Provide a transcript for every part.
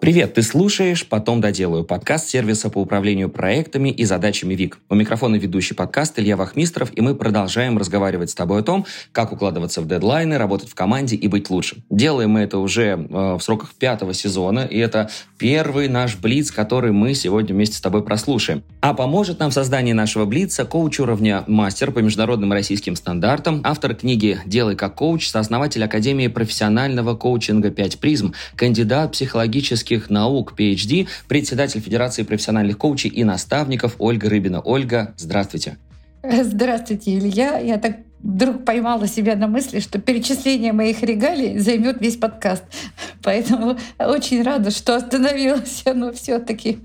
Привет, ты слушаешь «Потом доделаю» подкаст сервиса по управлению проектами и задачами ВИК. У микрофона ведущий подкаст Илья Вахмистров, и мы продолжаем разговаривать с тобой о том, как укладываться в дедлайны, работать в команде и быть лучше. Делаем мы это уже э, в сроках пятого сезона, и это первый наш Блиц, который мы сегодня вместе с тобой прослушаем. А поможет нам в создании нашего Блица коуч уровня мастер по международным российским стандартам, автор книги «Делай как коуч», сооснователь Академии профессионального коучинга 5 призм, кандидат психологических политических наук, PhD, председатель Федерации профессиональных коучей и наставников Ольга Рыбина. Ольга, здравствуйте. Здравствуйте, Илья. Я так вдруг поймала себя на мысли, что перечисление моих регалий займет весь подкаст. Поэтому очень рада, что остановилась оно все-таки.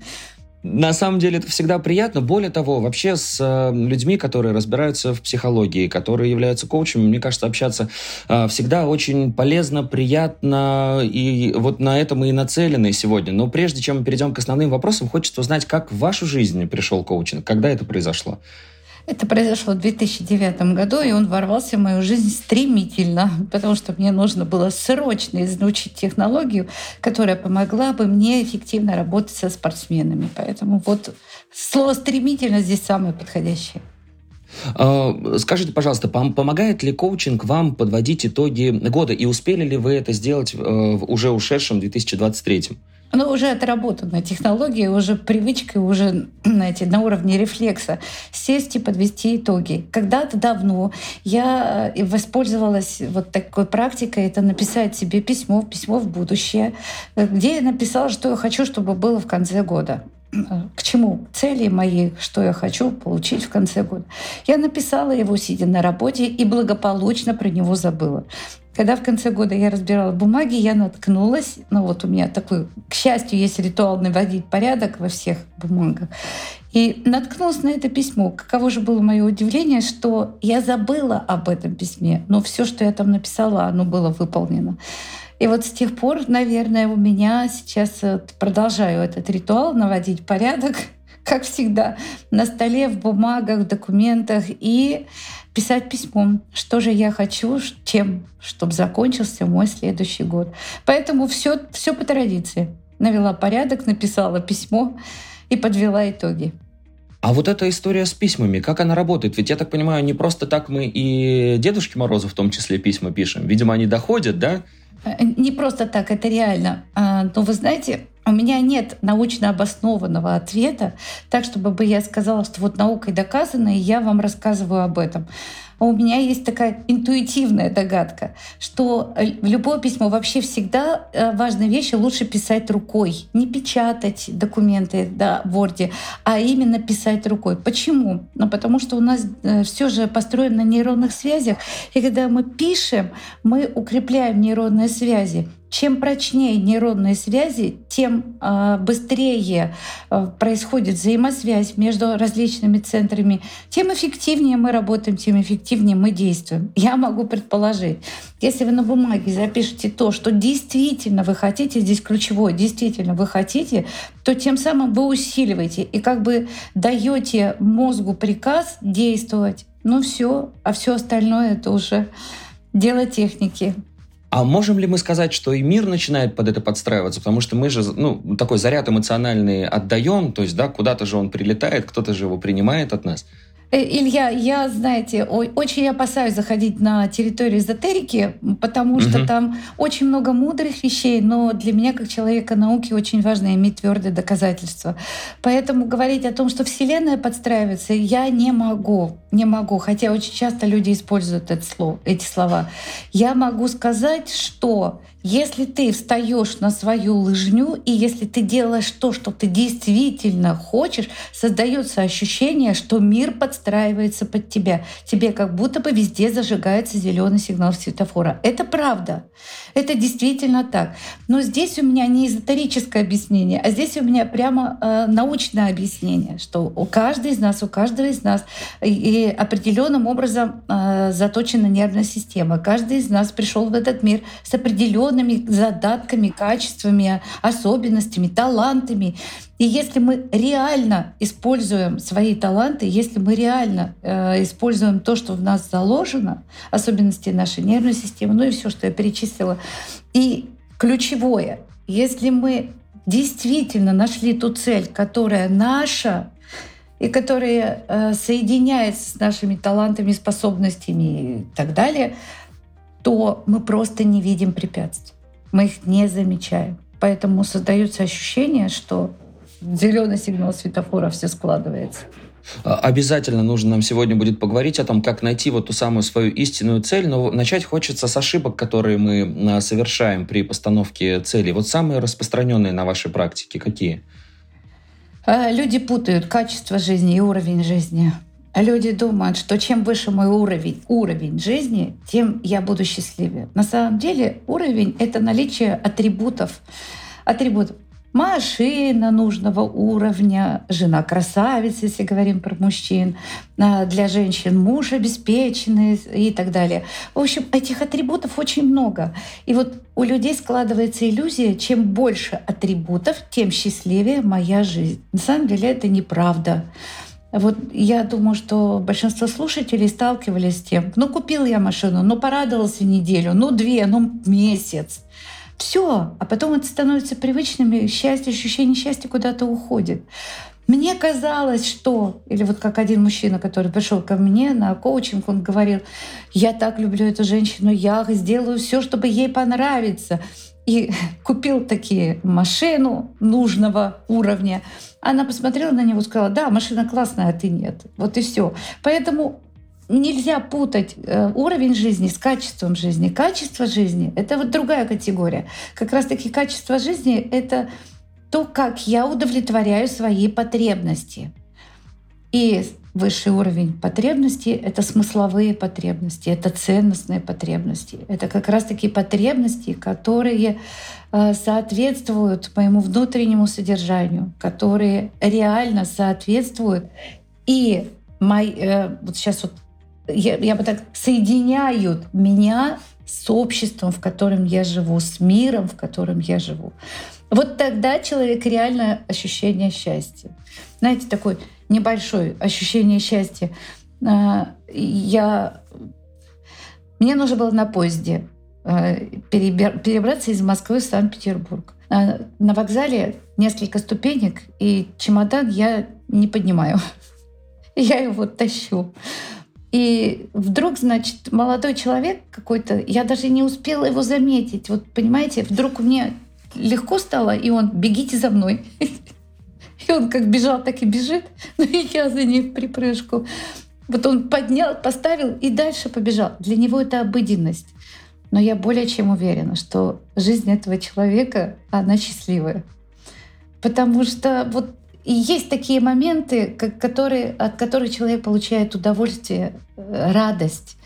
На самом деле это всегда приятно. Более того, вообще с э, людьми, которые разбираются в психологии, которые являются коучами, мне кажется, общаться э, всегда очень полезно, приятно. И вот на это мы и нацелены сегодня. Но прежде чем мы перейдем к основным вопросам, хочется узнать, как в вашу жизнь пришел коучинг, когда это произошло? Это произошло в 2009 году, и он ворвался в мою жизнь стремительно, потому что мне нужно было срочно изучить технологию, которая помогла бы мне эффективно работать со спортсменами. Поэтому вот слово «стремительно» здесь самое подходящее. А, скажите, пожалуйста, помогает ли коучинг вам подводить итоги года? И успели ли вы это сделать э, в уже ушедшем 2023? Ну, уже отработанная технология, уже привычка, уже, знаете, на уровне рефлекса сесть и подвести итоги. Когда-то давно я э, воспользовалась вот такой практикой, это написать себе письмо, письмо в будущее, где я написала, что я хочу, чтобы было в конце года к чему цели мои, что я хочу получить в конце года. Я написала его, сидя на работе, и благополучно про него забыла. Когда в конце года я разбирала бумаги, я наткнулась, ну вот у меня такой, к счастью, есть ритуал наводить порядок во всех бумагах, и наткнулась на это письмо. Каково же было мое удивление, что я забыла об этом письме, но все, что я там написала, оно было выполнено. И вот с тех пор, наверное, у меня сейчас продолжаю этот ритуал наводить порядок, как всегда, на столе, в бумагах, в документах и писать письмом, что же я хочу, чем, чтобы закончился мой следующий год. Поэтому все, все по традиции. Навела порядок, написала письмо и подвела итоги. А вот эта история с письмами, как она работает? Ведь я так понимаю, не просто так мы и Дедушке Морозу в том числе письма пишем. Видимо, они доходят, да? Э, не просто так, это реально. А, но вы знаете, у меня нет научно обоснованного ответа, так чтобы бы я сказала, что вот наукой доказано, и я вам рассказываю об этом. А у меня есть такая интуитивная догадка, что э, в любое письмо вообще всегда э, важные вещи лучше писать рукой. Не печатать документы да, в Word, а именно писать рукой. Почему? Ну, потому что у нас э, все же построено на нейронных связях, и когда мы пишем, мы укрепляем нейронные связи. Чем прочнее нейронные связи, тем э, быстрее э, происходит взаимосвязь между различными центрами, тем эффективнее мы работаем, тем эффективнее мы действуем. Я могу предположить, если вы на бумаге запишете то, что действительно вы хотите, здесь ключевое, действительно вы хотите, то тем самым вы усиливаете и как бы даете мозгу приказ действовать. Ну все, а все остальное это уже дело техники. А можем ли мы сказать, что и мир начинает под это подстраиваться? Потому что мы же, ну, такой заряд эмоциональный отдаем, то есть, да, куда-то же он прилетает, кто-то же его принимает от нас. Э, Илья, я, знаете, очень опасаюсь заходить на территорию эзотерики, потому что угу. там очень много мудрых вещей, но для меня, как человека науки, очень важно иметь твердые доказательства. Поэтому говорить о том, что Вселенная подстраивается, я не могу. Не могу, хотя очень часто люди используют это слово, эти слова. Я могу сказать, что если ты встаешь на свою лыжню, и если ты делаешь то, что ты действительно хочешь, создается ощущение, что мир подстраивается под тебя. Тебе как будто бы везде зажигается зеленый сигнал светофора. Это правда. Это действительно так. Но здесь у меня не эзотерическое объяснение, а здесь у меня прямо э, научное объяснение, что у каждого из нас, у каждого из нас и определенным образом э, заточена нервная система. Каждый из нас пришел в этот мир с определенным определенными задатками, качествами, особенностями, талантами. И если мы реально используем свои таланты, если мы реально э, используем то, что в нас заложено, особенности нашей нервной системы, ну и все, что я перечислила, и ключевое, если мы действительно нашли ту цель, которая наша, и которая э, соединяется с нашими талантами, способностями и так далее, то мы просто не видим препятствий. Мы их не замечаем. Поэтому создается ощущение, что зеленый сигнал светофора все складывается. А, обязательно нужно нам сегодня будет поговорить о том, как найти вот ту самую свою истинную цель, но начать хочется с ошибок, которые мы а, совершаем при постановке цели. Вот самые распространенные на вашей практике какие? А, люди путают качество жизни и уровень жизни. Люди думают, что чем выше мой уровень, уровень жизни, тем я буду счастливее. На самом деле уровень — это наличие атрибутов. Атрибутов машина нужного уровня, жена красавица, если говорим про мужчин, а, для женщин муж обеспеченный и так далее. В общем, этих атрибутов очень много. И вот у людей складывается иллюзия, чем больше атрибутов, тем счастливее моя жизнь. На самом деле это неправда. Вот я думаю, что большинство слушателей сталкивались с тем, ну купил я машину, ну порадовался неделю, ну две, ну месяц. Все, а потом это становится привычным, и счастье, ощущение счастья куда-то уходит. Мне казалось, что, или вот как один мужчина, который пришел ко мне на коучинг, он говорил, я так люблю эту женщину, я сделаю все, чтобы ей понравиться. И купил такие машину нужного уровня. Она посмотрела на него и сказала, да, машина классная, а ты нет. Вот и все. Поэтому нельзя путать э, уровень жизни с качеством жизни. Качество жизни — это вот другая категория. Как раз-таки качество жизни — это то, как я удовлетворяю свои потребности. И высший уровень потребностей — это смысловые потребности, это ценностные потребности. Это как раз-таки потребности, которые э, соответствуют моему внутреннему содержанию, которые реально соответствуют и мой, э, вот сейчас вот я, я бы так, соединяют меня с обществом, в котором я живу, с миром, в котором я живу. Вот тогда человек реально ощущение счастья. Знаете, такое небольшое ощущение счастья. А, я... Мне нужно было на поезде а, перебраться из Москвы в Санкт-Петербург. А, на вокзале несколько ступенек, и чемодан я не поднимаю. Я его тащу. И вдруг, значит, молодой человек какой-то, я даже не успела его заметить. Вот понимаете, вдруг мне легко стало, и он «бегите за мной». И он как бежал, так и бежит, но и я за ним в припрыжку. Вот он поднял, поставил и дальше побежал. Для него это обыденность. Но я более чем уверена, что жизнь этого человека, она счастливая. Потому что вот есть такие моменты, которые, от которых человек получает удовольствие, э, радость.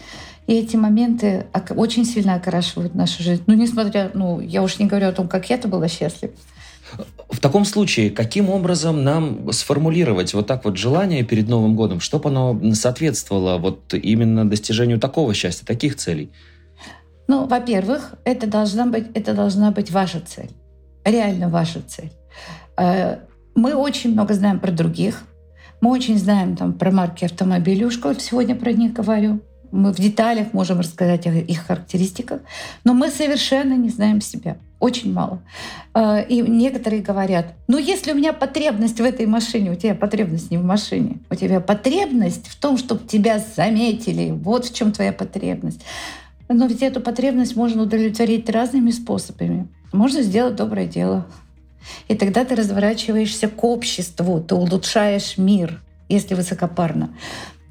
И эти моменты очень сильно окрашивают нашу жизнь. Ну, несмотря, ну, я уж не говорю о том, как я-то была счастлива. В таком случае, каким образом нам сформулировать вот так вот желание перед Новым годом, чтобы оно соответствовало вот именно достижению такого счастья, таких целей? Ну, во-первых, это должна быть, это должна быть ваша цель, реально ваша цель. Э, мы очень много знаем про других. Мы очень знаем там, про марки автомобилей. Уж сегодня про них говорю. Мы в деталях можем рассказать о их характеристиках, но мы совершенно не знаем себя. Очень мало. А, и некоторые говорят, ну если у меня потребность в этой машине, у тебя потребность не в машине, у тебя потребность в том, чтобы тебя заметили. Вот в чем твоя потребность. Но ведь эту потребность можно удовлетворить разными способами. Можно сделать доброе дело, и тогда ты разворачиваешься к обществу, ты улучшаешь мир, если высокопарно.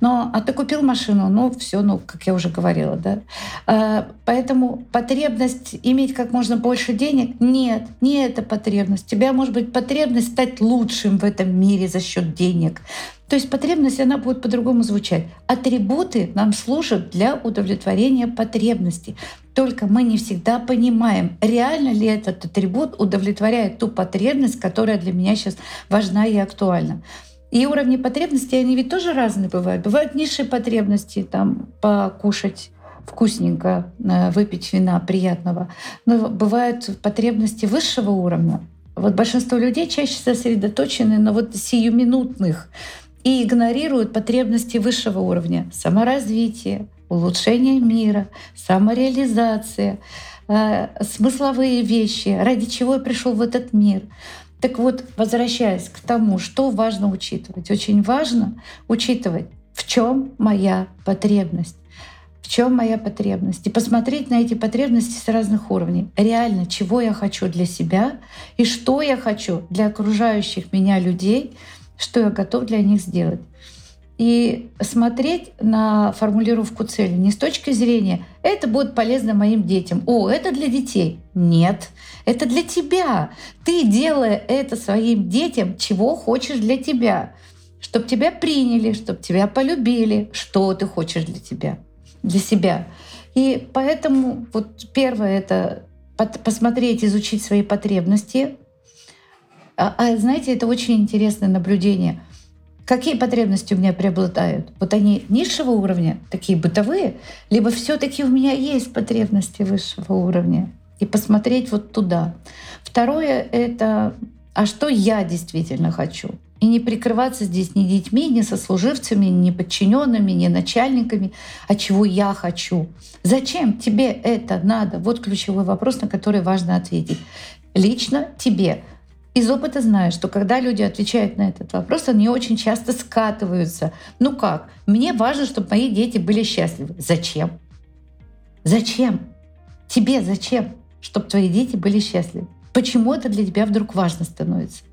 Но, а ты купил машину, ну все, ну, как я уже говорила, да. А, поэтому потребность иметь как можно больше денег, нет, не эта потребность. Тебя может быть потребность стать лучшим в этом мире за счет денег. То есть потребность, она будет по-другому звучать. Атрибуты нам служат для удовлетворения потребностей. Только мы не всегда понимаем, реально ли этот атрибут удовлетворяет ту потребность, которая для меня сейчас важна и актуальна. И уровни потребностей, они ведь тоже разные бывают. Бывают низшие потребности, там, покушать вкусненько, э, выпить вина приятного. Но бывают потребности высшего уровня. Вот большинство людей чаще сосредоточены на вот сиюминутных и игнорируют потребности высшего уровня. Саморазвитие, улучшение мира, самореализация, э, смысловые вещи, ради чего я пришел в этот мир. Так вот, возвращаясь к тому, что важно учитывать. Очень важно учитывать, в чем моя потребность. В чем моя потребность? И посмотреть на эти потребности с разных уровней. Реально, чего я хочу для себя и что я хочу для окружающих меня людей, что я готов для них сделать и смотреть на формулировку цели не с точки зрения «это будет полезно моим детям», «О, это для детей». Нет, это для тебя. Ты, делая это своим детям, чего хочешь для тебя. Чтобы тебя приняли, чтобы тебя полюбили, что ты хочешь для тебя, для себя. И поэтому вот первое — это посмотреть, изучить свои потребности. А, а знаете, это очень интересное наблюдение — Какие потребности у меня преобладают? Вот они низшего уровня, такие бытовые, либо все таки у меня есть потребности высшего уровня? И посмотреть вот туда. Второе — это а что я действительно хочу? И не прикрываться здесь ни детьми, ни сослуживцами, ни подчиненными, ни начальниками, а чего я хочу. Зачем тебе это надо? Вот ключевой вопрос, на который важно ответить. Лично тебе из опыта знаю, что когда люди отвечают на этот вопрос, они очень часто скатываются. Ну как? Мне важно, чтобы мои дети были счастливы. Зачем? Зачем? Тебе зачем, чтобы твои дети были счастливы? Почему это для тебя вдруг важно становится?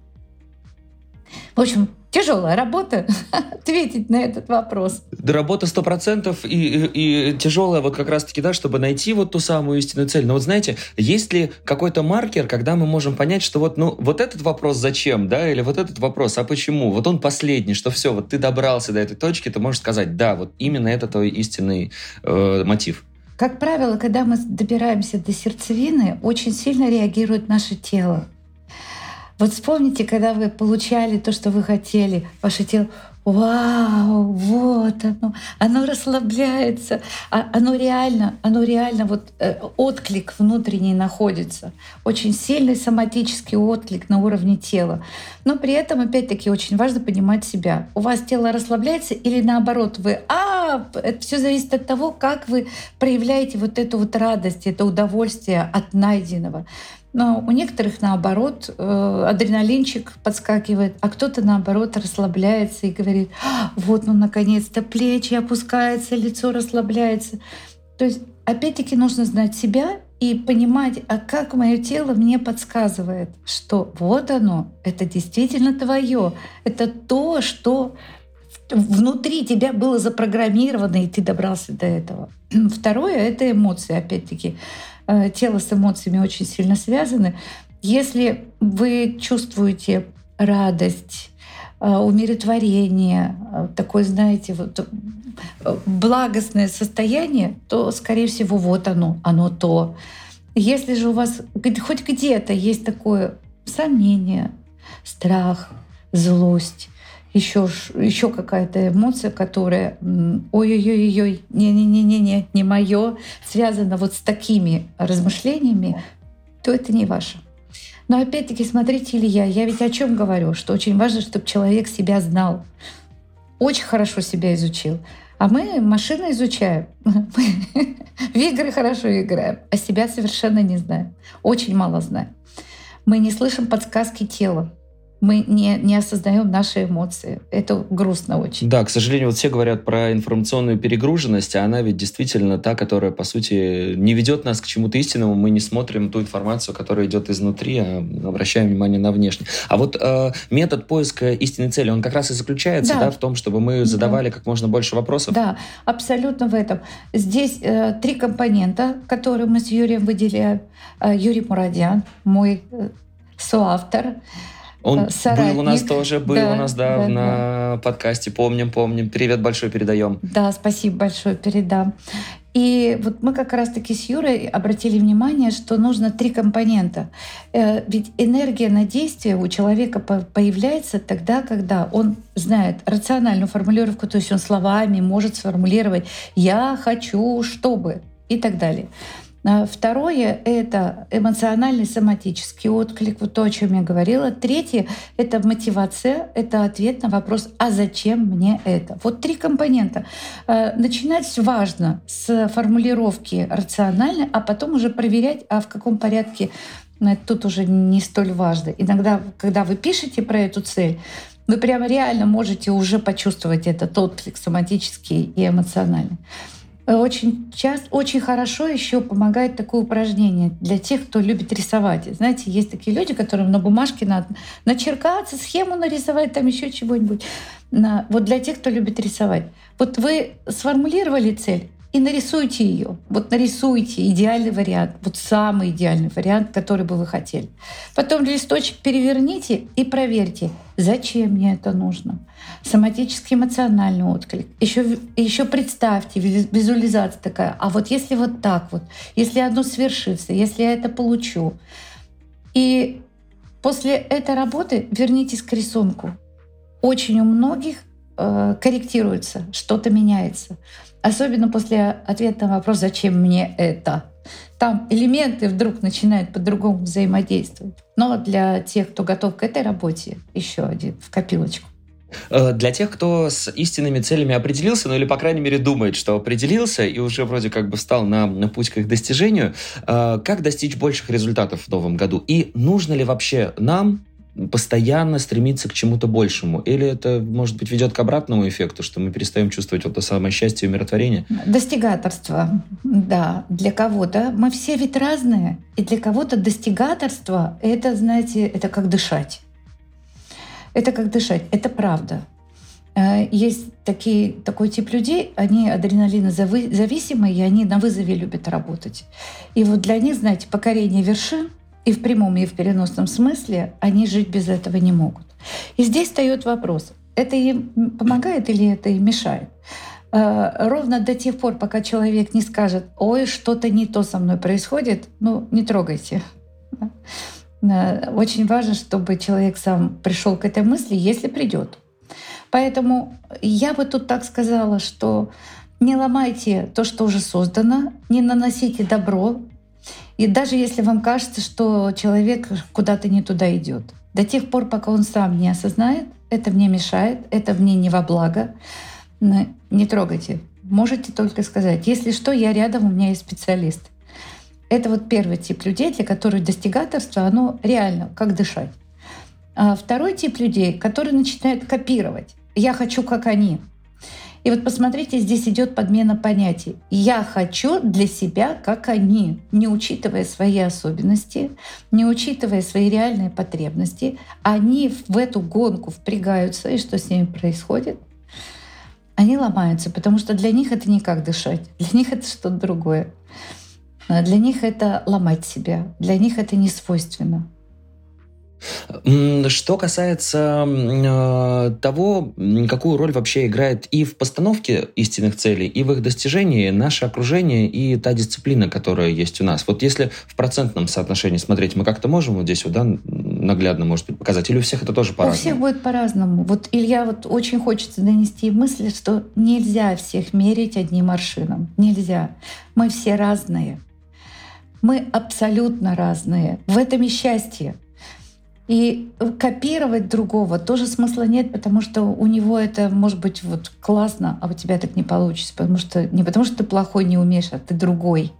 В общем, тяжелая работа ответить на этот вопрос. Да, работа сто процентов и, и, и тяжелая вот как раз-таки, да, чтобы найти вот ту самую истинную цель. Но вот знаете, есть ли какой-то маркер, когда мы можем понять, что вот, ну, вот этот вопрос зачем, да, или вот этот вопрос, а почему? Вот он последний, что все, вот ты добрался до этой точки, ты можешь сказать, да, вот именно это твой истинный э, мотив. Как правило, когда мы добираемся до сердцевины, очень сильно реагирует наше тело. Вот вспомните, когда вы получали то, что вы хотели, ваше тело, вау, вот оно, оно расслабляется, а оно реально, оно реально вот э, отклик внутренний находится, очень сильный соматический отклик на уровне тела. Но при этом, опять-таки, очень важно понимать себя. У вас тело расслабляется или наоборот, вы, а, это все зависит от того, как вы проявляете вот эту вот радость, это удовольствие от найденного. Но у некоторых, наоборот, э, адреналинчик подскакивает, а кто-то, наоборот, расслабляется и говорит, «А, вот, ну, наконец-то плечи опускаются, лицо расслабляется. То есть, опять-таки, нужно знать себя и понимать, а как мое тело мне подсказывает, что вот оно, это действительно твое, это то, что внутри тебя было запрограммировано, и ты добрался до этого. Второе — это эмоции, опять-таки. Э, тело с эмоциями очень сильно связаны. Если вы чувствуете радость, э, умиротворение, э, такое, знаете, вот благостное состояние, то, скорее всего, вот оно, оно то. Если же у вас хоть где-то есть такое сомнение, страх, злость, еще, еще какая-то эмоция, которая ой-ой-ой-ой, не-не-не-не, не мое, связана вот с такими размышлениями, то это не ваше. Но опять-таки, смотрите, Илья, я ведь о чем говорю, что очень важно, чтобы человек себя знал, очень хорошо себя изучил. А мы машины изучаем, в игры хорошо играем, а себя совершенно не знаем, очень мало знаем. Мы не слышим подсказки тела мы не, не осознаем наши эмоции. Это грустно очень. Да, к сожалению, вот все говорят про информационную перегруженность, а она ведь действительно та, которая, по сути, не ведет нас к чему-то истинному. Мы не смотрим ту информацию, которая идет изнутри, а обращаем внимание на внешнее. А вот э, метод поиска истинной цели, он как раз и заключается да. Да, в том, чтобы мы задавали да. как можно больше вопросов. Да, абсолютно в этом. Здесь э, три компонента, которые мы с Юрием выделяем. Э, Юрий Мурадян, мой э, соавтор, он Соратник. был у нас тоже, был да, у нас, да, да на да. подкасте, помним, помним. Привет большой передаем. Да, спасибо большое, передам. И вот мы как раз-таки с Юрой обратили внимание, что нужно три компонента. Э, ведь энергия на действие у человека появляется тогда, когда он знает рациональную формулировку, то есть он словами может сформулировать «я хочу, чтобы» и так далее. А второе — это эмоциональный соматический отклик, вот то, о чем я говорила. Третье — это мотивация, это ответ на вопрос «А зачем мне это?». Вот три компонента. А, начинать важно с формулировки рациональной, а потом уже проверять, а в каком порядке но тут уже не столь важно. Иногда, когда вы пишете про эту цель, вы прямо реально можете уже почувствовать этот отклик соматический и эмоциональный. Очень часто, очень хорошо еще помогает такое упражнение для тех, кто любит рисовать. Знаете, есть такие люди, которым на бумажке надо начеркаться, схему нарисовать, там еще чего-нибудь. Вот для тех, кто любит рисовать. Вот вы сформулировали цель, и нарисуйте ее. Вот нарисуйте идеальный вариант, вот самый идеальный вариант, который бы вы хотели. Потом листочек переверните и проверьте, зачем мне это нужно. Соматический эмоциональный отклик. Еще, еще представьте, визуализация такая. А вот если вот так вот, если одно свершится, если я это получу. И после этой работы вернитесь к рисунку. Очень у многих э, корректируется, что-то меняется. Особенно после ответа на вопрос «Зачем мне это?». Там элементы вдруг начинают по-другому взаимодействовать. Но для тех, кто готов к этой работе, еще один в копилочку. Э, для тех, кто с истинными целями определился, ну или, по крайней мере, думает, что определился и уже вроде как бы встал на, на путь к их достижению, э, как достичь больших результатов в новом году? И нужно ли вообще нам постоянно стремиться к чему-то большему? Или это, может быть, ведет к обратному эффекту, что мы перестаем чувствовать вот то самое счастье и умиротворение? Достигаторство, да, для кого-то. Мы все ведь разные. И для кого-то достигаторство — это, знаете, это как дышать. Это как дышать, это правда. Э, есть такие, такой тип людей, они адреналинозависимые, и они на вызове любят работать. И вот для них, знаете, покорение вершин — и в прямом, и в переносном смысле, они жить без этого не могут. И здесь встает вопрос, это им помогает или это им мешает? Э, ровно до тех пор, пока человек не скажет, ой, что-то не то со мной происходит, ну, не трогайте. Э, очень важно, чтобы человек сам пришел к этой мысли, если придет. Поэтому я бы тут так сказала, что не ломайте то, что уже создано, не наносите добро и даже если вам кажется, что человек куда-то не туда идет, до тех пор, пока он сам не осознает, это мне мешает, это мне не во благо, не трогайте. Можете только сказать, если что, я рядом, у меня есть специалист. Это вот первый тип людей, для которых достигаторство, оно реально, как дышать. А второй тип людей, которые начинают копировать. Я хочу, как они. И вот посмотрите, здесь идет подмена понятий. Я хочу для себя, как они, не учитывая свои особенности, не учитывая свои реальные потребности. Они в эту гонку впрягаются, и что с ними происходит? Они ломаются, потому что для них это не как дышать, для них это что-то другое. Для них это ломать себя, для них это не свойственно. Что касается э, того, какую роль вообще играет и в постановке истинных целей, и в их достижении наше окружение и та дисциплина, которая есть у нас. Вот если в процентном соотношении смотреть, мы как-то можем вот здесь вот, да, наглядно, может быть, показать? Или у всех это тоже по-разному? У всех будет по-разному. Вот Илья, вот очень хочется донести мысль, что нельзя всех мерить одним аршином. Нельзя. Мы все разные. Мы абсолютно разные. В этом и счастье. И копировать другого тоже смысла нет, потому что у него это может быть вот классно, а у тебя так не получится, потому что не потому что ты плохой не умеешь, а ты другой.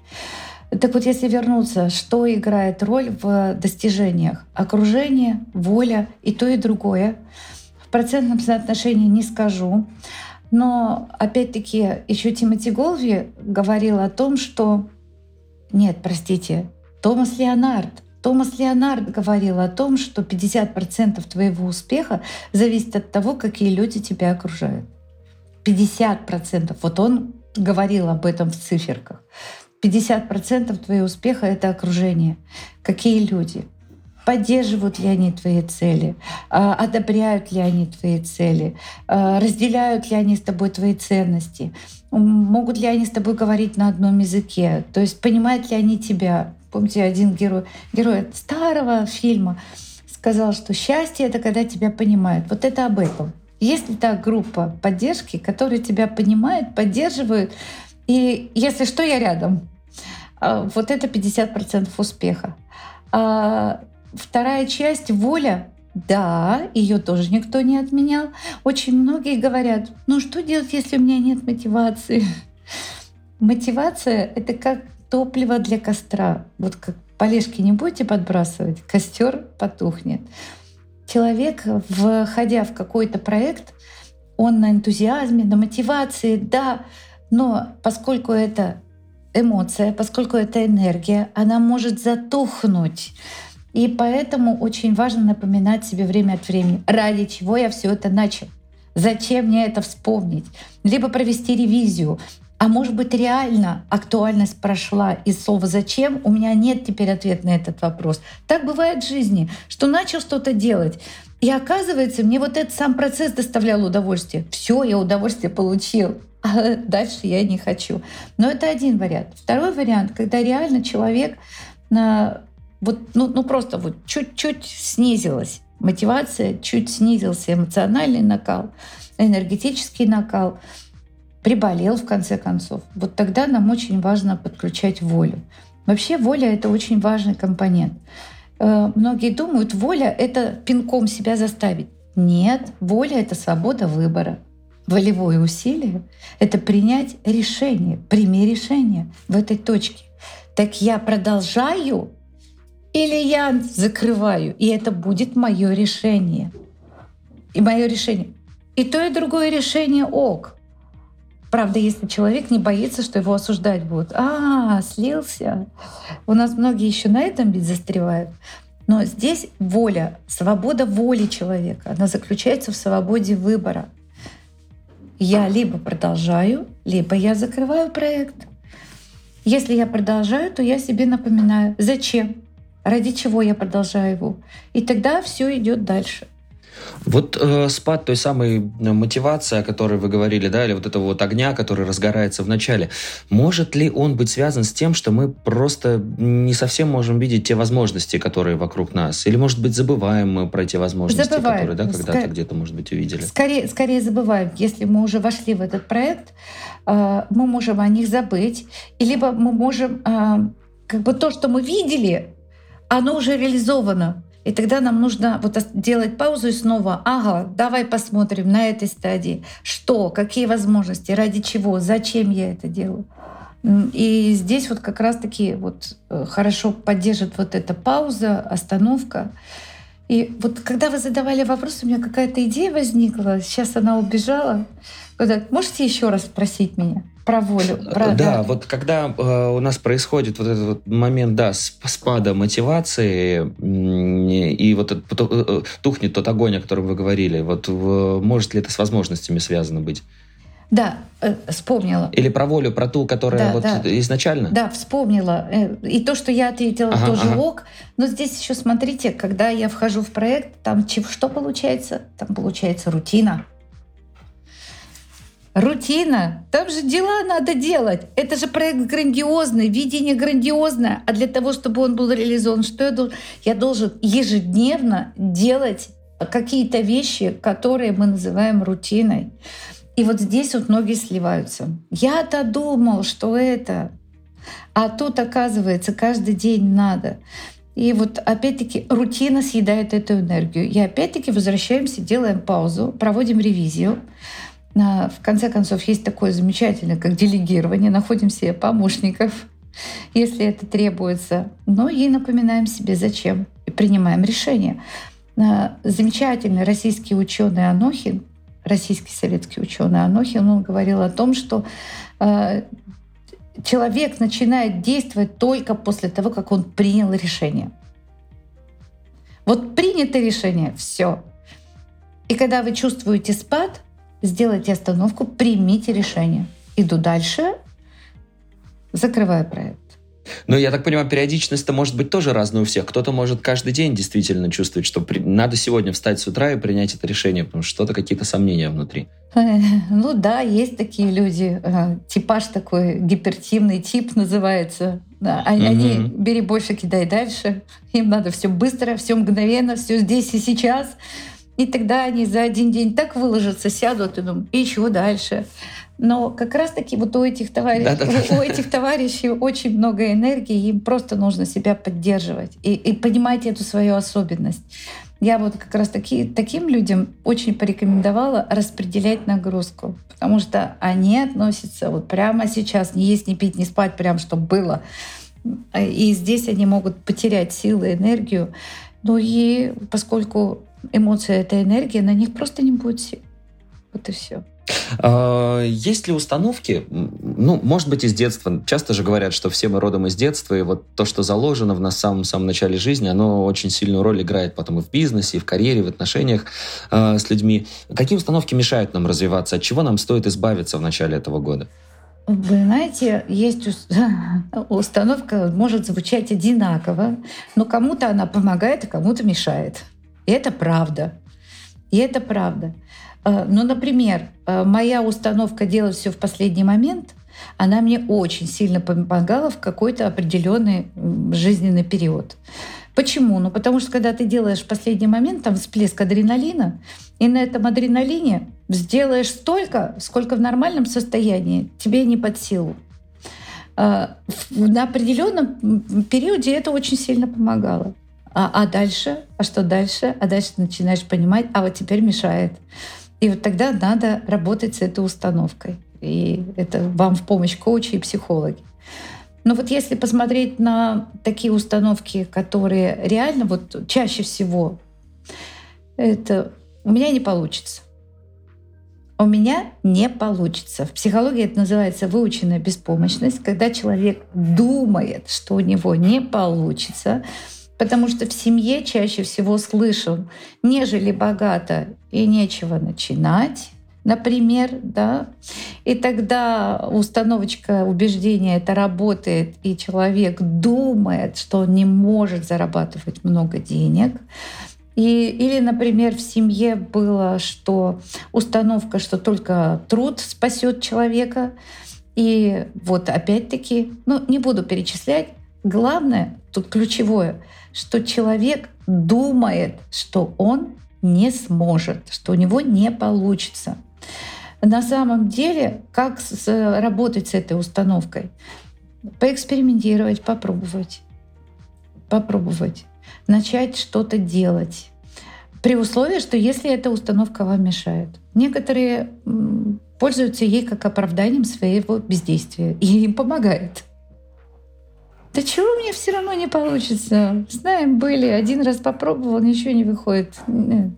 Так вот, если вернуться, что играет роль в достижениях? Окружение, воля и то, и другое. В процентном соотношении не скажу. Но опять-таки еще Тимоти Голви говорил о том, что нет, простите, Томас Леонард Томас Леонард говорил о том, что 50% твоего успеха зависит от того, какие люди тебя окружают. 50%. Вот он говорил об этом в циферках. 50% твоего успеха — это окружение. Какие люди? Поддерживают ли они твои цели? А, одобряют ли они твои цели? А, разделяют ли они с тобой твои ценности? Могут ли они с тобой говорить на одном языке? То есть понимают ли они тебя? Помните, один герой, герой старого фильма сказал, что счастье — это когда тебя понимают. Вот это об этом. Есть ли та группа поддержки, которая тебя понимает, поддерживает, и если что, я рядом. А, вот это 50% успеха. А вторая часть — воля. Да, ее тоже никто не отменял. Очень многие говорят, ну что делать, если у меня нет мотивации? Мотивация — это как топливо для костра. Вот как полежки не будете подбрасывать, костер потухнет. Человек, входя в какой-то проект, он на энтузиазме, на мотивации, да, но поскольку это эмоция, поскольку это энергия, она может затухнуть. И поэтому очень важно напоминать себе время от времени, ради чего я все это начал. Зачем мне это вспомнить? Либо провести ревизию. А может быть, реально актуальность прошла из слова «зачем» у меня нет теперь ответа на этот вопрос. Так бывает в жизни, что начал что-то делать, и оказывается, мне вот этот сам процесс доставлял удовольствие. Все, я удовольствие получил а дальше я не хочу. Но это один вариант. Второй вариант, когда реально человек на вот, ну, ну просто вот чуть-чуть снизилась мотивация, чуть снизился эмоциональный накал, энергетический накал, приболел в конце концов. Вот тогда нам очень важно подключать волю. Вообще воля — это очень важный компонент. Э, многие думают, воля — это пинком себя заставить. Нет, воля — это свобода выбора волевое усилие — это принять решение. Прими решение в этой точке. Так я продолжаю или я закрываю, и это будет мое решение. И мое решение. И то, и другое решение ок. Правда, если человек не боится, что его осуждать будут. А, слился. У нас многие еще на этом ведь застревают. Но здесь воля, свобода воли человека, она заключается в свободе выбора я либо продолжаю, либо я закрываю проект. Если я продолжаю, то я себе напоминаю, зачем, ради чего я продолжаю его. И тогда все идет дальше. Вот э, спад той самой э, мотивации, о которой вы говорили, да, или вот этого вот огня, который разгорается в начале, может ли он быть связан с тем, что мы просто не совсем можем видеть те возможности, которые вокруг нас? Или, может быть, забываем мы про те возможности, забываем. которые да, когда-то Скор... где-то, может быть, увидели? Скорее, скорее забываем. Если мы уже вошли в этот проект, э, мы можем о них забыть, и либо мы можем э, как бы то, что мы видели, оно уже реализовано. И тогда нам нужно вот делать паузу и снова, ага, давай посмотрим на этой стадии, что, какие возможности, ради чего, зачем я это делаю. И здесь вот как раз-таки вот э, хорошо поддержит вот эта пауза, остановка. И вот когда вы задавали вопрос, у меня какая-то идея возникла, сейчас она убежала. Можете еще раз спросить меня? Про волю. Э, про, да, да, вот когда э, у нас происходит вот этот вот момент, да, спада мотивации, и вот э, э, тухнет тот огонь, о котором вы говорили, вот в, может ли это с возможностями связано быть? Да, э, вспомнила. Или про волю, про ту, которая да, вот да. изначально? Да, вспомнила. И то, что я ответила, ага, тоже ага. ок. Но здесь еще смотрите, когда я вхожу в проект, там что получается? Там получается рутина. Рутина. Там же дела надо делать. Это же проект грандиозный, видение грандиозное. А для того, чтобы он был реализован, что я должен? Я должен ежедневно делать какие-то вещи, которые мы называем рутиной. И вот здесь вот многие сливаются. Я-то думал, что это. А тут, оказывается, каждый день надо. И вот опять-таки рутина съедает эту энергию. И опять-таки возвращаемся, делаем паузу, проводим ревизию. В конце концов, есть такое замечательное, как делегирование. Находим себе помощников, если это требуется. Но и напоминаем себе, зачем. И принимаем решение. Замечательный российский ученый Анохин, российский советский ученый Анохин, он говорил о том, что э, человек начинает действовать только после того, как он принял решение. Вот принято решение, все. И когда вы чувствуете спад, сделайте остановку, примите решение. Иду дальше, закрываю проект. Ну, я так понимаю, периодичность-то может быть тоже разная у всех. Кто-то может каждый день действительно чувствовать, что при... надо сегодня встать с утра и принять это решение, потому что что-то, какие-то сомнения внутри. Ну да, есть такие люди. Э, типаж такой, гипертивный тип называется. Да, они, угу. они бери больше, кидай дальше. Им надо все быстро, все мгновенно, все здесь и сейчас. И тогда они за один день так выложатся, сядут и думают, и чего дальше? Но как раз-таки вот у этих, товарищей, у этих товарищей очень много энергии, им просто нужно себя поддерживать и, и понимать эту свою особенность. Я вот как раз таки, таким людям очень порекомендовала распределять нагрузку, потому что они относятся вот прямо сейчас, не есть, не пить, не спать, прям чтобы было. И здесь они могут потерять силы, энергию. Ну и поскольку эмоция — это энергия, на них просто не будет сил. Вот и все. А, есть ли установки, ну, может быть, из детства? Часто же говорят, что все мы родом из детства, и вот то, что заложено в нас в самом-самом начале жизни, оно очень сильную роль играет потом и в бизнесе, и в карьере, и в отношениях э, с людьми. Какие установки мешают нам развиваться? От чего нам стоит избавиться в начале этого года? Вы знаете, есть установка, может звучать одинаково, но кому-то она помогает, а кому-то мешает. И это правда. И это правда. Э, ну, например, э, моя установка делать все в последний момент, она мне очень сильно помогала в какой-то определенный жизненный период. Почему? Ну, потому что когда ты делаешь в последний момент, там всплеск адреналина, и на этом адреналине сделаешь столько, сколько в нормальном состоянии тебе не под силу. Э, на определенном периоде это очень сильно помогало. А, а дальше? А что дальше? А дальше начинаешь понимать, а вот теперь мешает. И вот тогда надо работать с этой установкой. И это вам в помощь коучи и психологи. Но вот если посмотреть на такие установки, которые реально вот чаще всего, это у меня не получится. У меня не получится. В психологии это называется выученная беспомощность, когда человек думает, что у него не получится, Потому что в семье чаще всего слышим, нежели богато и нечего начинать, например, да, и тогда установочка убеждения это работает, и человек думает, что он не может зарабатывать много денег. И, или, например, в семье было, что установка, что только труд спасет человека. И вот опять-таки, ну не буду перечислять, главное, тут ключевое — что человек думает, что он не сможет, что у него не получится. На самом деле, как работать с этой установкой? Поэкспериментировать, попробовать. Попробовать. Начать что-то делать. При условии, что если эта установка вам мешает. Некоторые пользуются ей как оправданием своего бездействия, и им помогает. Да чего меня все равно не получится? Знаем, были, один раз попробовал, ничего не выходит.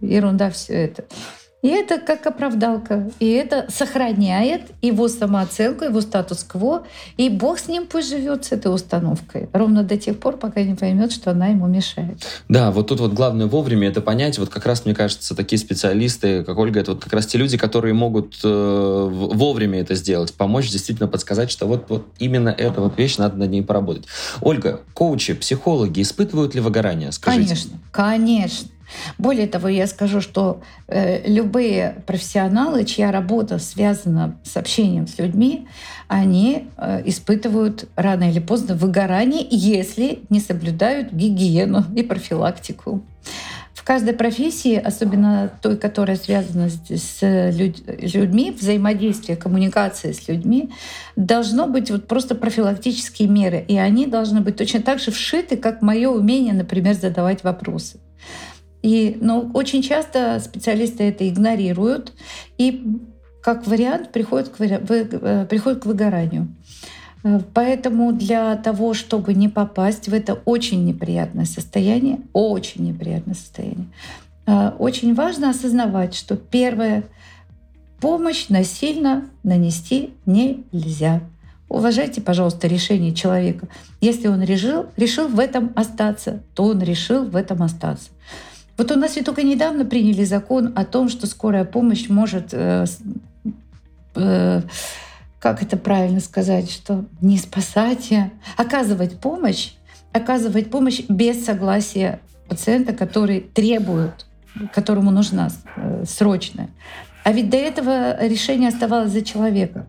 Ерунда все это. И это как оправдалка. И это сохраняет его самооценку, его статус-кво. И Бог с ним пусть живет с этой установкой. Ровно до тех пор, пока не поймет, что она ему мешает. Да, вот тут вот главное вовремя это понять. Вот как раз, мне кажется, такие специалисты, как Ольга, это вот как раз те люди, которые могут э, вовремя это сделать, помочь действительно подсказать, что вот, вот именно эта вот вещь, надо над ней поработать. Ольга, коучи, психологи испытывают ли выгорание? Скажите. Конечно, конечно. Более того, я скажу, что э, любые профессионалы, чья работа связана с общением с людьми, они э, испытывают рано или поздно выгорание, если не соблюдают гигиену и профилактику. В каждой профессии, особенно той, которая связана с людьми, взаимодействие, коммуникация с людьми, должно быть вот просто профилактические меры. И они должны быть точно так же вшиты, как мое умение, например, задавать вопросы. И, но очень часто специалисты это игнорируют и как вариант приходят к, э, приходят к выгоранию. Э, поэтому для того, чтобы не попасть в это очень неприятное состояние, очень неприятное состояние, э, очень важно осознавать, что первая помощь насильно нанести нельзя. Уважайте, пожалуйста, решение человека. Если он решил, решил в этом остаться, то он решил в этом остаться. Вот у нас ведь только недавно приняли закон о том, что скорая помощь может, э, э, как это правильно сказать, что не спасать, а оказывать помощь, оказывать помощь без согласия пациента, который требует, которому нужна э, срочная. А ведь до этого решение оставалось за человека.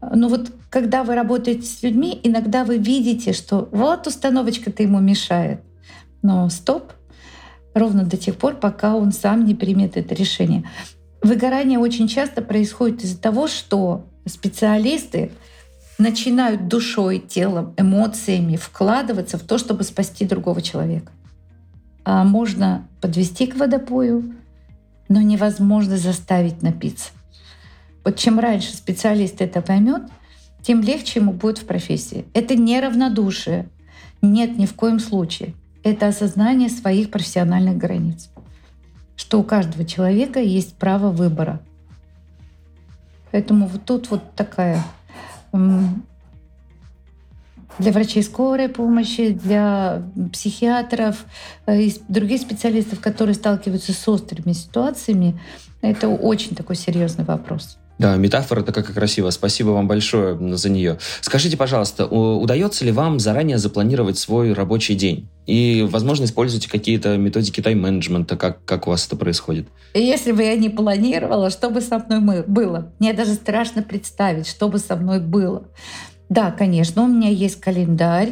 Но вот когда вы работаете с людьми, иногда вы видите, что вот установочка-то ему мешает. Но стоп, ровно до тех пор, пока он сам не примет это решение. Выгорание очень часто происходит из-за того, что специалисты начинают душой, телом, эмоциями вкладываться в то, чтобы спасти другого человека. А можно подвести к водопою, но невозможно заставить напиться. Вот чем раньше специалист это поймет, тем легче ему будет в профессии. Это не равнодушие. Нет, ни в коем случае. Это осознание своих профессиональных границ. Что у каждого человека есть право выбора. Поэтому вот тут вот такая для врачей скорой помощи, для психиатров э, и других специалистов, которые сталкиваются с острыми ситуациями, это очень такой серьезный вопрос. Да, метафора такая красивая. Спасибо вам большое за нее. Скажите, пожалуйста, удается ли вам заранее запланировать свой рабочий день? И, возможно, используете какие-то методики тайм-менеджмента, как, как у вас это происходит? Если бы я не планировала, что бы со мной было? Мне даже страшно представить, что бы со мной было. Да, конечно, у меня есть календарь,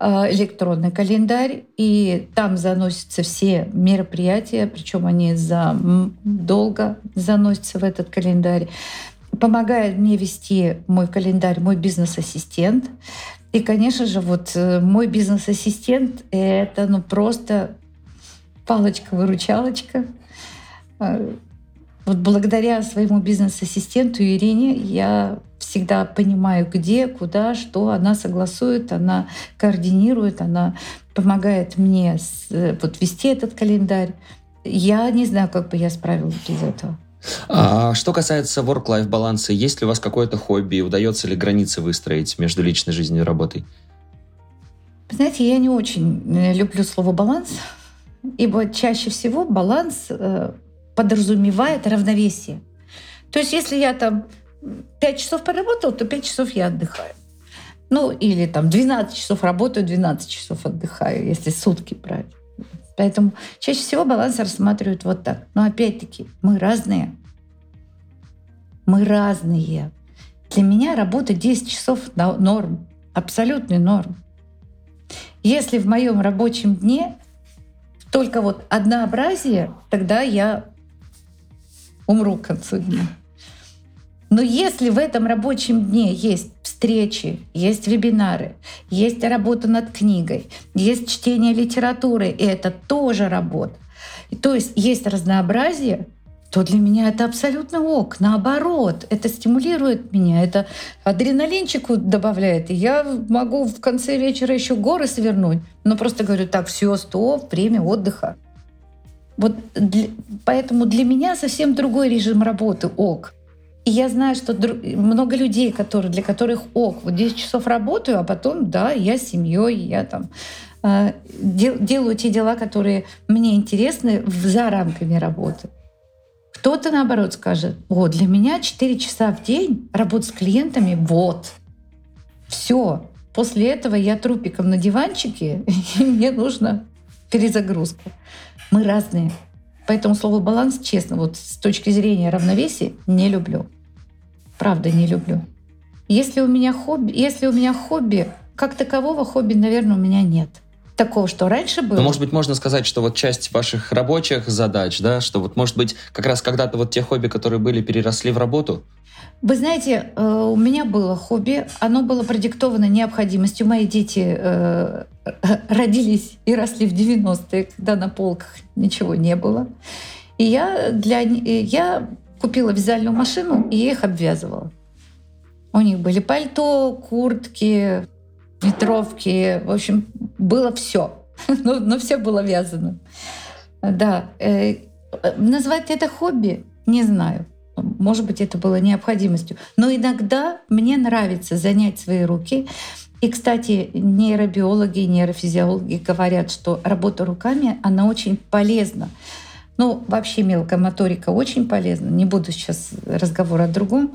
э, электронный календарь, и там заносятся все мероприятия, причем они за долго заносятся в этот календарь. Помогает мне вести мой календарь мой бизнес-ассистент. И, конечно же, вот э, мой бизнес-ассистент — это ну просто палочка-выручалочка. Э, вот благодаря своему бизнес-ассистенту Ирине я всегда понимаю, где, куда, что. Она согласует, она координирует, она помогает мне с, вот, вести этот календарь. Я не знаю, как бы я справилась без этого. А что касается work-life баланса, есть ли у вас какое-то хобби, удается ли границы выстроить между личной жизнью и работой? Знаете, я не очень э, люблю слово баланс, ибо чаще всего баланс э, подразумевает равновесие. То есть, если я там 5 часов поработал, то 5 часов я отдыхаю. Ну, или там 12 часов работаю, 12 часов отдыхаю, если сутки брать. Поэтому чаще всего баланс рассматривают вот так. Но опять-таки, мы разные. Мы разные. Для меня работа 10 часов норм. Абсолютный норм. Если в моем рабочем дне только вот однообразие, тогда я умру к концу дня. Но если в этом рабочем дне есть встречи, есть вебинары, есть работа над книгой, есть чтение литературы, и это тоже работа, то есть есть разнообразие, то для меня это абсолютно ок. Наоборот, это стимулирует меня, это адреналинчику добавляет. И я могу в конце вечера еще горы свернуть. Но просто говорю, так, все, стоп, время отдыха. Вот для, поэтому для меня совсем другой режим работы ок. И я знаю, что много людей, которые, для которых ок, вот 10 часов работаю, а потом, да, я с семьей, я там э, дел, делаю те дела, которые мне интересны за рамками работы. Кто-то, наоборот, скажет, вот, для меня 4 часа в день работа с клиентами, вот, все. После этого я трупиком на диванчике, и мне нужна перезагрузка. Мы разные. Поэтому слово баланс, честно, вот с точки зрения равновесия, не люблю. Правда, не люблю. Если у меня хобби, если у меня хобби, как такового хобби, наверное, у меня нет. Такого, что раньше было. Но, может быть, можно сказать, что вот часть ваших рабочих задач, да, что вот, может быть, как раз когда-то вот те хобби, которые были, переросли в работу? Вы знаете, э, у меня было хобби, оно было продиктовано необходимостью. Мои дети э, родились и росли в 90-е, когда на полках ничего не было. И я, для, я купила вязальную машину и их обвязывала. У них были пальто, куртки, ветровки, в общем, было все. но, но все было вязано. Да. Э, назвать это хобби не знаю. Может быть, это было необходимостью. Но иногда мне нравится занять свои руки. И, кстати, нейробиологи, нейрофизиологи говорят, что работа руками, она очень полезна. Ну, вообще мелкая моторика очень полезна. Не буду сейчас разговор о другом.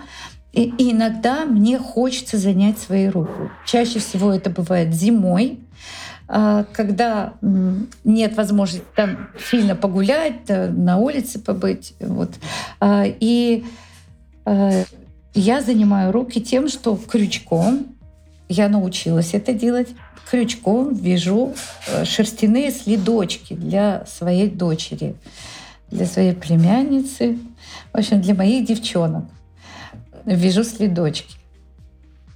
И, и иногда мне хочется занять свои руки. Чаще всего это бывает зимой, когда нет возможности там сильно погулять, на улице побыть. Вот. А, и а, я занимаю руки тем, что крючком, я научилась это делать, крючком вяжу э, шерстяные следочки для своей дочери, для своей племянницы. В общем, для моих девчонок. Вижу следочки.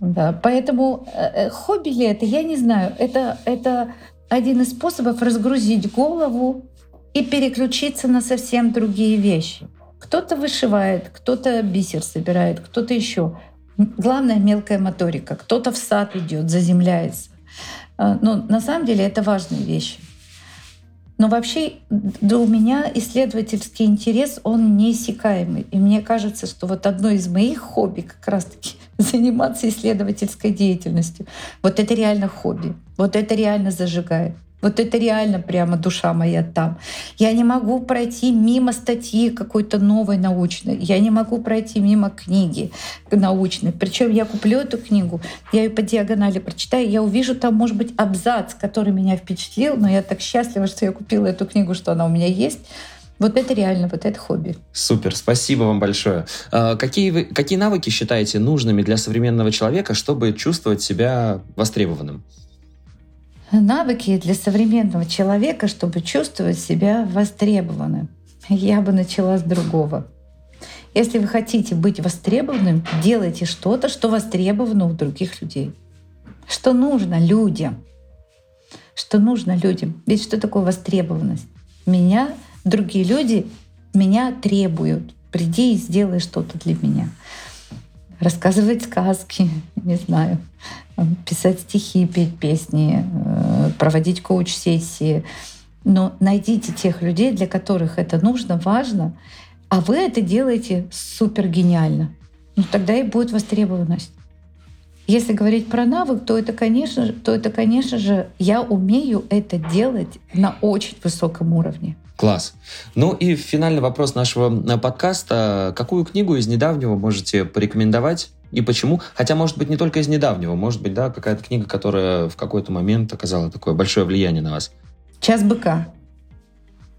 Да, поэтому э, э, хобби ли это, я не знаю. Это, это один из способов разгрузить голову и переключиться на совсем другие вещи. Кто-то вышивает, кто-то бисер собирает, кто-то еще. Главное мелкая моторика. Кто-то в сад идет, заземляется. А, но на самом деле это важные вещи. Но вообще да, у меня исследовательский интерес, он неиссякаемый. И мне кажется, что вот одно из моих хобби как раз-таки заниматься исследовательской деятельностью. Вот это реально хобби. Вот это реально зажигает. Вот это реально прямо душа моя там. Я не могу пройти мимо статьи какой-то новой научной. Я не могу пройти мимо книги научной. Причем я куплю эту книгу, я ее по диагонали прочитаю, я увижу там, может быть, абзац, который меня впечатлил, но я так счастлива, что я купила эту книгу, что она у меня есть. Вот это реально, вот это хобби. Супер, спасибо вам большое. А, какие, вы, какие навыки считаете нужными для современного человека, чтобы чувствовать себя востребованным? Навыки для современного человека, чтобы чувствовать себя востребованным. Я бы начала с другого. Если вы хотите быть востребованным, делайте что-то, что востребовано у других людей. Что нужно людям. Что нужно людям. Ведь что такое востребованность? Меня другие люди меня требуют. Приди и сделай что-то для меня. Рассказывать сказки, не знаю, писать стихи, петь песни, э, проводить коуч-сессии. Но найдите тех людей, для которых это нужно, важно, а вы это делаете супер гениально. Ну тогда и будет востребованность. Если говорить про навык, то это, конечно, то это, конечно же, я умею это делать на очень высоком уровне. Класс. Ну и финальный вопрос нашего э, подкаста. Какую книгу из недавнего можете порекомендовать и почему? Хотя, может быть, не только из недавнего, может быть, да, какая-то книга, которая в какой-то момент оказала такое большое влияние на вас. «Час быка».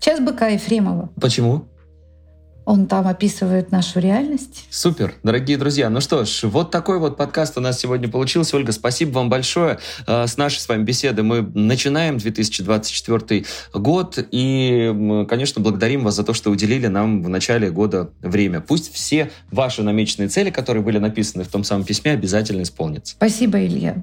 «Час быка» Ефремова. Почему? Он там описывает нашу реальность. Супер, дорогие друзья. Ну что ж, вот такой вот подкаст у нас сегодня получился. Ольга, спасибо вам большое. Э, с нашей с вами беседы мы начинаем 2024 год. И, конечно, благодарим вас за то, что уделили нам в начале года время. Пусть все ваши намеченные цели, которые были написаны в том самом письме, обязательно исполнятся. Спасибо, Илья.